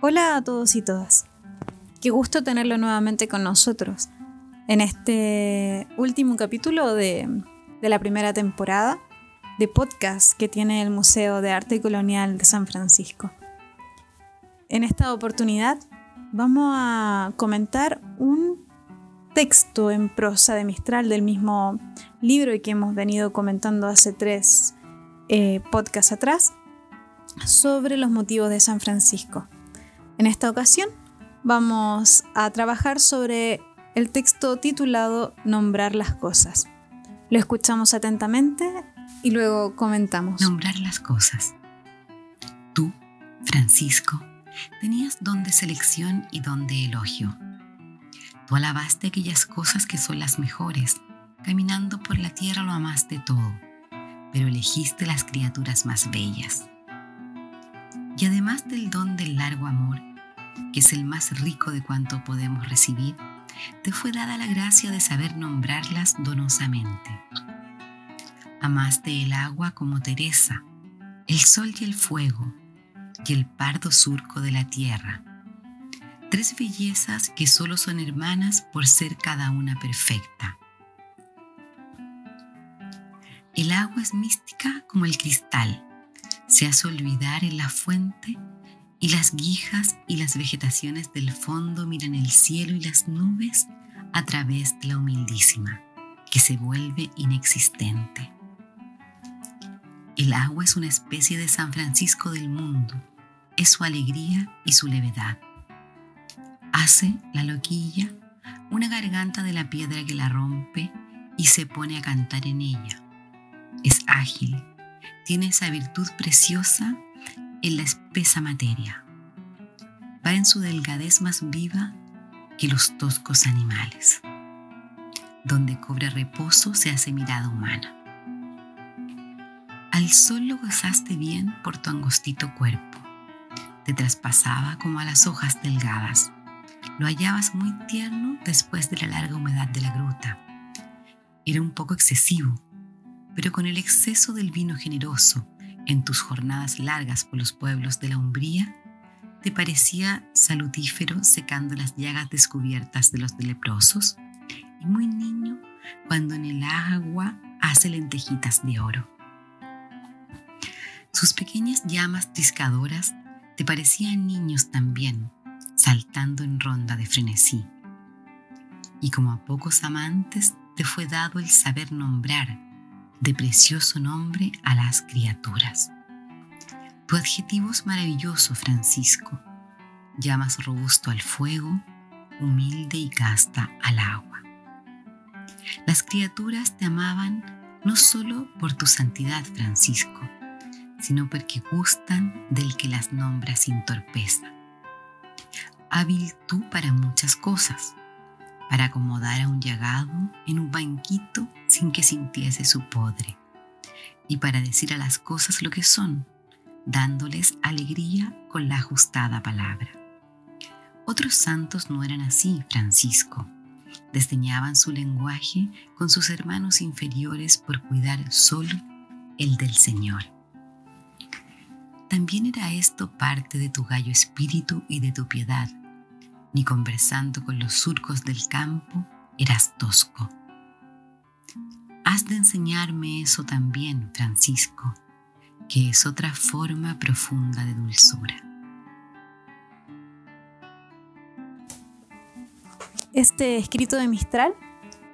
Hola a todos y todas. Qué gusto tenerlo nuevamente con nosotros en este último capítulo de, la primera temporada de podcast que tiene el Museo de Arte Colonial de San Francisco. En esta oportunidad vamos a comentar un texto en prosa de Mistral del mismo libro que hemos venido comentando hace tres eh, podcasts atrás sobre los motivos de San Francisco. En esta ocasión vamos a trabajar sobre el texto titulado Nombrar las cosas. Lo escuchamos atentamente y luego comentamos. Nombrar las cosas. Tú, Francisco, tenías don de selección y don de elogio. Tú alabaste aquellas cosas que son las mejores, caminando por la tierra lo amaste todo, pero elegiste las criaturas más bellas. Y además del don del largo amor, que es el más rico de cuanto podemos recibir, te fue dada la gracia de saber nombrarlas donosamente. Amaste el agua como Teresa, el sol y el fuego, y el pardo surco de la tierra. Tres bellezas que solo son hermanas por ser cada una perfecta. El agua es mística como el cristal. Se hace olvidar en la fuente y las guijas y las vegetaciones del fondo miran el cielo y las nubes a través de la humildísima, que se vuelve inexistente. El agua es una especie de San Francisco del mundo, es su alegría y su levedad. Hace la loquilla una garganta de la piedra que la rompe y se pone a cantar en ella. Es ágil, tiene esa virtud preciosa en la espesa materia. Va en su delgadez más viva que los toscos animales. Donde cobra reposo se hace mirada humana. Al sol lo gozaste bien por tu angostito cuerpo. Te traspasaba como a las hojas delgadas. Lo hallabas muy tierno después de la larga humedad de la gruta. Era un poco excesivo, pero con el exceso del vino generoso en tus jornadas largas por los pueblos de la Umbría, te parecía salutífero secando las llagas descubiertas de los leprosos y muy niño cuando en el agua hace lentejitas de oro. Sus pequeñas llamas triscadoras te parecían niños también, saltando en ronda de frenesí. Y como a pocos amantes te fue dado el saber nombrar de precioso nombre a las criaturas. Tu adjetivo es maravilloso, Francisco, llamas robusto al fuego, humilde y casta al agua. Las criaturas te amaban no solo por tu santidad, Francisco, sino porque gustan del que las nombra sin torpeza. Hábil tú para muchas cosas, para acomodar a un llagado en un banquito sin que sintiese su podre, y para decir a las cosas lo que son, dándoles alegría con la ajustada palabra. Otros santos no eran así, Francisco. Desdeñaban su lenguaje con sus hermanos inferiores por cuidar solo el del Señor. También era esto parte de tu gallo espíritu y de tu piedad, ni conversando con los surcos del campo eras tosco. Has de enseñarme eso también, Francisco, que es otra forma profunda de dulzura. Este escrito de Mistral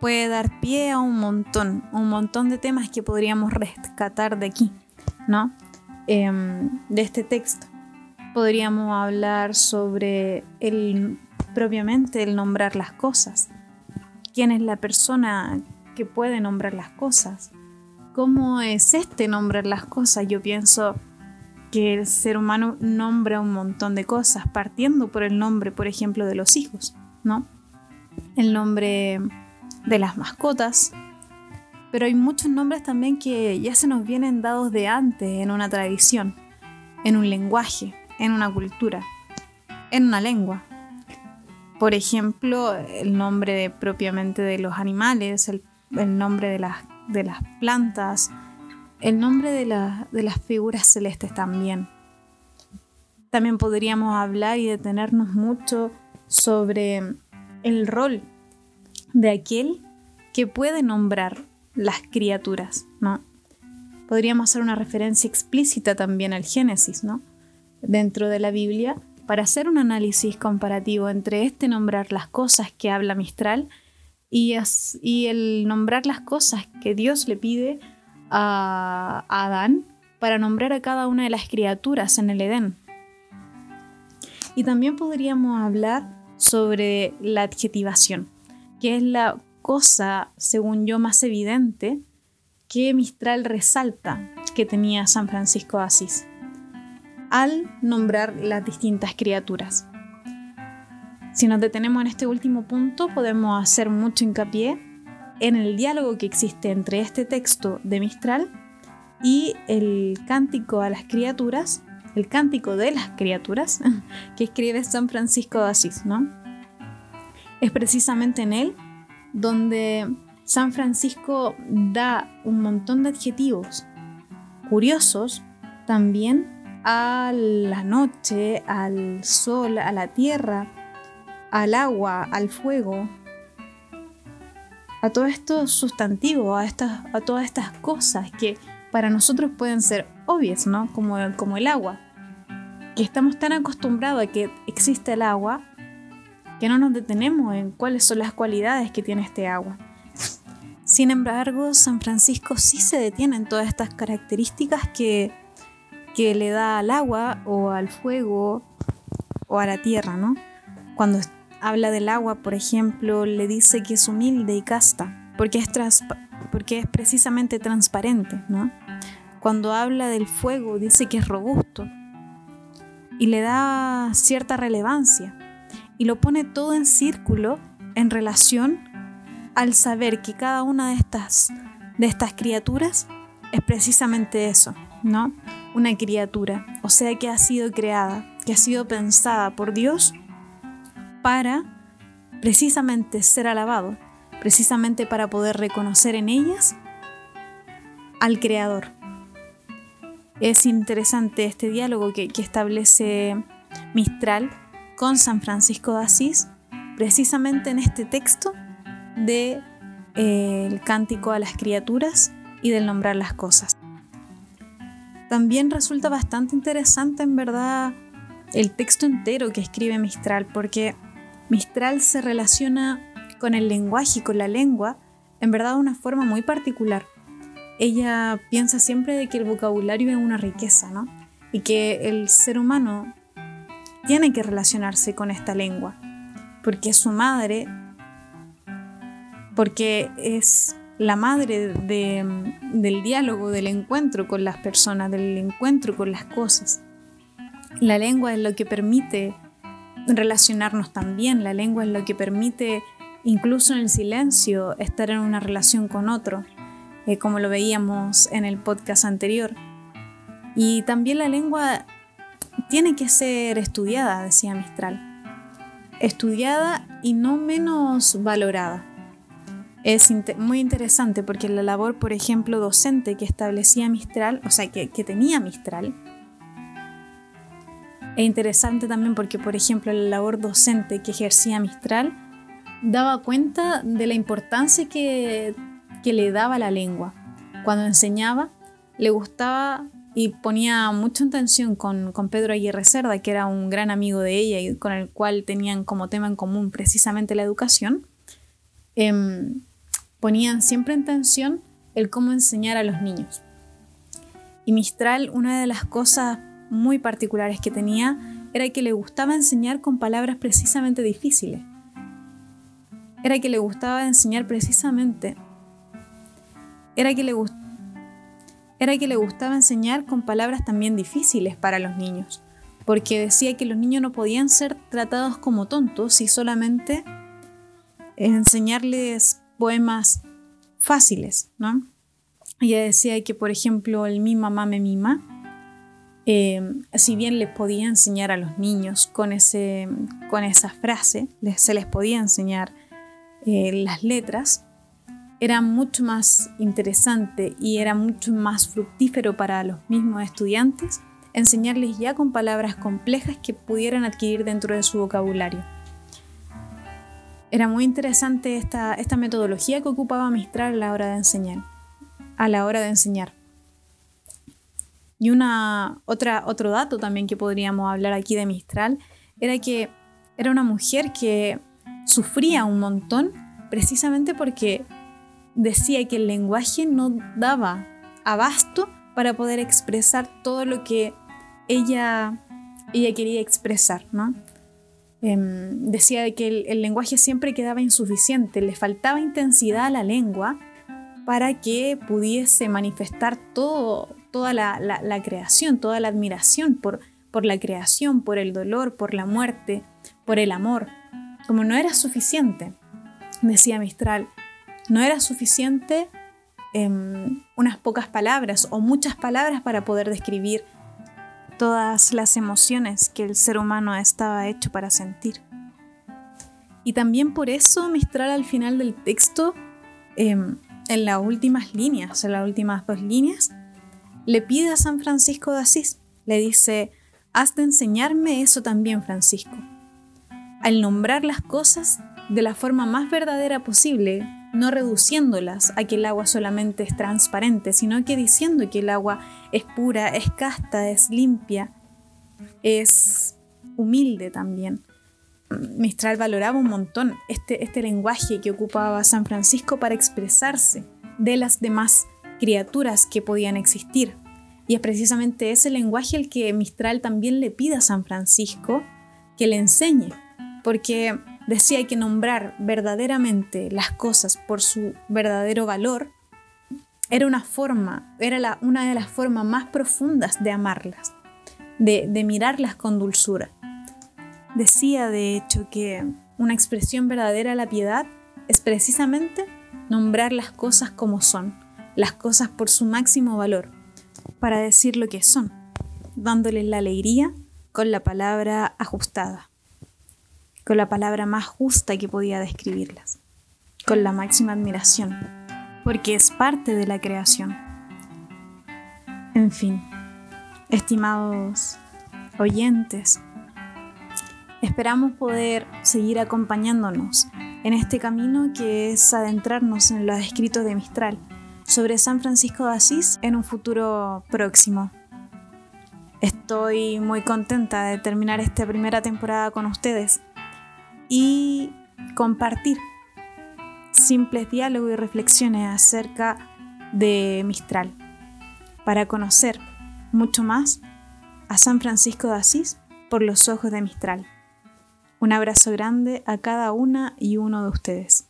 puede dar pie a un montón, un montón de temas que podríamos rescatar de aquí, ¿no? Em, de este texto podríamos hablar sobre el propiamente el nombrar las cosas. ¿Quién es la persona que puede nombrar las cosas? ¿Cómo es este nombrar las cosas? Yo pienso que el ser humano nombra un montón de cosas, partiendo por el nombre, por ejemplo, de los hijos, ¿no? El nombre de las mascotas, pero hay muchos nombres también que ya se nos vienen dados de antes en una tradición, en un lenguaje, en una cultura, en una lengua. Por ejemplo, el nombre propiamente de los animales, el, nombre de las, de las plantas, el nombre de, de las figuras celestes también. También podríamos hablar y detenernos mucho sobre el rol de aquel que puede nombrar las criaturas, ¿no? Podríamos hacer una referencia explícita también al Génesis, ¿no? Dentro de la Biblia, para hacer un análisis comparativo entre este nombrar las cosas que habla Mistral y, el nombrar las cosas que Dios le pide a Adán para nombrar a cada una de las criaturas en el Edén. Y también podríamos hablar sobre la adjetivación, que es la cosa, según yo, más evidente que Mistral resalta que tenía San Francisco de Asís al nombrar las distintas criaturas. Si nos detenemos en este último punto, podemos hacer mucho hincapié en el diálogo que existe entre este texto de Mistral y el cántico a las criaturas, el cántico de las criaturas que escribe San Francisco de Asís, ¿no? Es precisamente en él donde San Francisco da un montón de adjetivos curiosos también a la noche, al sol, a la tierra, al agua, al fuego, a todos estos sustantivos, a, estas, a todas estas cosas que para nosotros pueden ser obvias, ¿no? Como, como el agua. Que estamos tan acostumbrados a que existe el agua que no nos detenemos en cuáles son las cualidades que tiene este agua. Sin embargo, San Francisco sí se detiene en todas estas características que, que le da al agua o al fuego o a la tierra, ¿no? Cuando habla del agua, por ejemplo, le dice que es humilde y casta, porque es, porque es precisamente transparente, ¿no? Cuando habla del fuego, dice que es robusto y le da cierta relevancia y lo pone todo en círculo en relación al saber que cada una de estas, de estas criaturas es precisamente eso, ¿no? Una criatura, o sea que ha sido creada, que ha sido pensada por Dios para precisamente ser alabado, precisamente para poder reconocer en ellas al Creador. Es interesante este diálogo que, establece Mistral con San Francisco de Asís, precisamente en este texto de eh, cántico a las criaturas y del nombrar las cosas. También resulta bastante interesante en verdad el texto entero que escribe Mistral, porque Mistral se relaciona con el lenguaje y con la lengua en verdad de una forma muy particular. Ella piensa siempre de que el vocabulario es una riqueza, ¿no? Y que el ser humano tiene que relacionarse con esta lengua, porque su madre, porque es la madre del diálogo, del encuentro con las personas, del encuentro con las cosas. La lengua es lo que permite relacionarnos también, la lengua es lo que permite incluso en el silencio estar en una relación con otro, eh, como lo veíamos en el podcast anterior. Y también la lengua tiene que ser estudiada, decía Mistral. Estudiada y no menos valorada. Es muy interesante porque la labor, por ejemplo, docente que establecía Mistral, o sea, que, que tenía Mistral, es interesante también porque, por ejemplo, la labor docente que ejercía Mistral daba cuenta de la importancia que, que le daba la lengua. Cuando enseñaba, le gustaba y ponía mucha atención con, con, Pedro Aguirre Cerda, que era un gran amigo de ella y con el cual tenían como tema en común precisamente la educación, em, ponían siempre en tensión el cómo enseñar a los niños. Y Mistral, una de las cosas muy particulares que tenía era que le gustaba enseñar con palabras precisamente difíciles. Era que le gustaba enseñar precisamente. Era que le gustaba era que le gustaba enseñar con palabras también difíciles para los niños, porque decía que los niños no podían ser tratados como tontos si solamente enseñarles poemas fáciles, ¿no? Ella decía que, por ejemplo, el mi mamá me mima, eh, si bien les podía enseñar a los niños con, ese, con esa frase, se les podía enseñar eh, las letras, era mucho más interesante y era mucho más fructífero para los mismos estudiantes enseñarles ya con palabras complejas que pudieran adquirir dentro de su vocabulario. Era muy interesante esta, esta metodología que ocupaba Mistral a la hora de enseñar. A la hora de enseñar. Y una, otra, otro dato también que podríamos hablar aquí de Mistral era que era una mujer que sufría un montón precisamente porque decía que el lenguaje no daba abasto para poder expresar todo lo que ella, ella quería expresar, ¿no? Em, decía que el, lenguaje siempre quedaba insuficiente, le faltaba intensidad a la lengua para que pudiese manifestar toda la, creación, toda la admiración por, la creación, por el dolor, por la muerte, por el amor. Como no era suficiente, decía Mistral, no era suficiente em, unas pocas palabras o muchas palabras para poder describir todas las emociones que el ser humano estaba hecho para sentir. Y también por eso Mistral al final del texto, em, en las últimas líneas, en las últimas dos líneas, le pide a San Francisco de Asís, le dice, has de enseñarme eso también, Francisco. Al nombrar las cosas de la forma más verdadera posible, no reduciéndolas a que el agua solamente es transparente, sino que diciendo que el agua es pura, es casta, es limpia, es humilde también. Mistral valoraba un montón este, este lenguaje que ocupaba San Francisco para expresarse de las demás criaturas que podían existir. Y es precisamente ese lenguaje el que Mistral también le pide a San Francisco que le enseñe, porque decía que nombrar verdaderamente las cosas por su verdadero valor era una forma, era una de las formas más profundas de amarlas, de, de mirarlas con dulzura. Decía, de hecho, que una expresión verdadera de la piedad es precisamente nombrar las cosas como son, las cosas por su máximo valor, para decir lo que son, dándoles la alegría con la palabra ajustada con la palabra más justa que podía describirlas, con la máxima admiración, porque es parte de la creación. En fin, estimados oyentes, esperamos poder seguir acompañándonos en este camino que es adentrarnos en los escritos de Mistral sobre San Francisco de Asís en un futuro próximo. Estoy muy contenta de terminar esta primera temporada con ustedes y compartir simples diálogos y reflexiones acerca de Mistral para conocer mucho más a San Francisco de Asís por los ojos de Mistral. Un abrazo grande a cada una y uno de ustedes.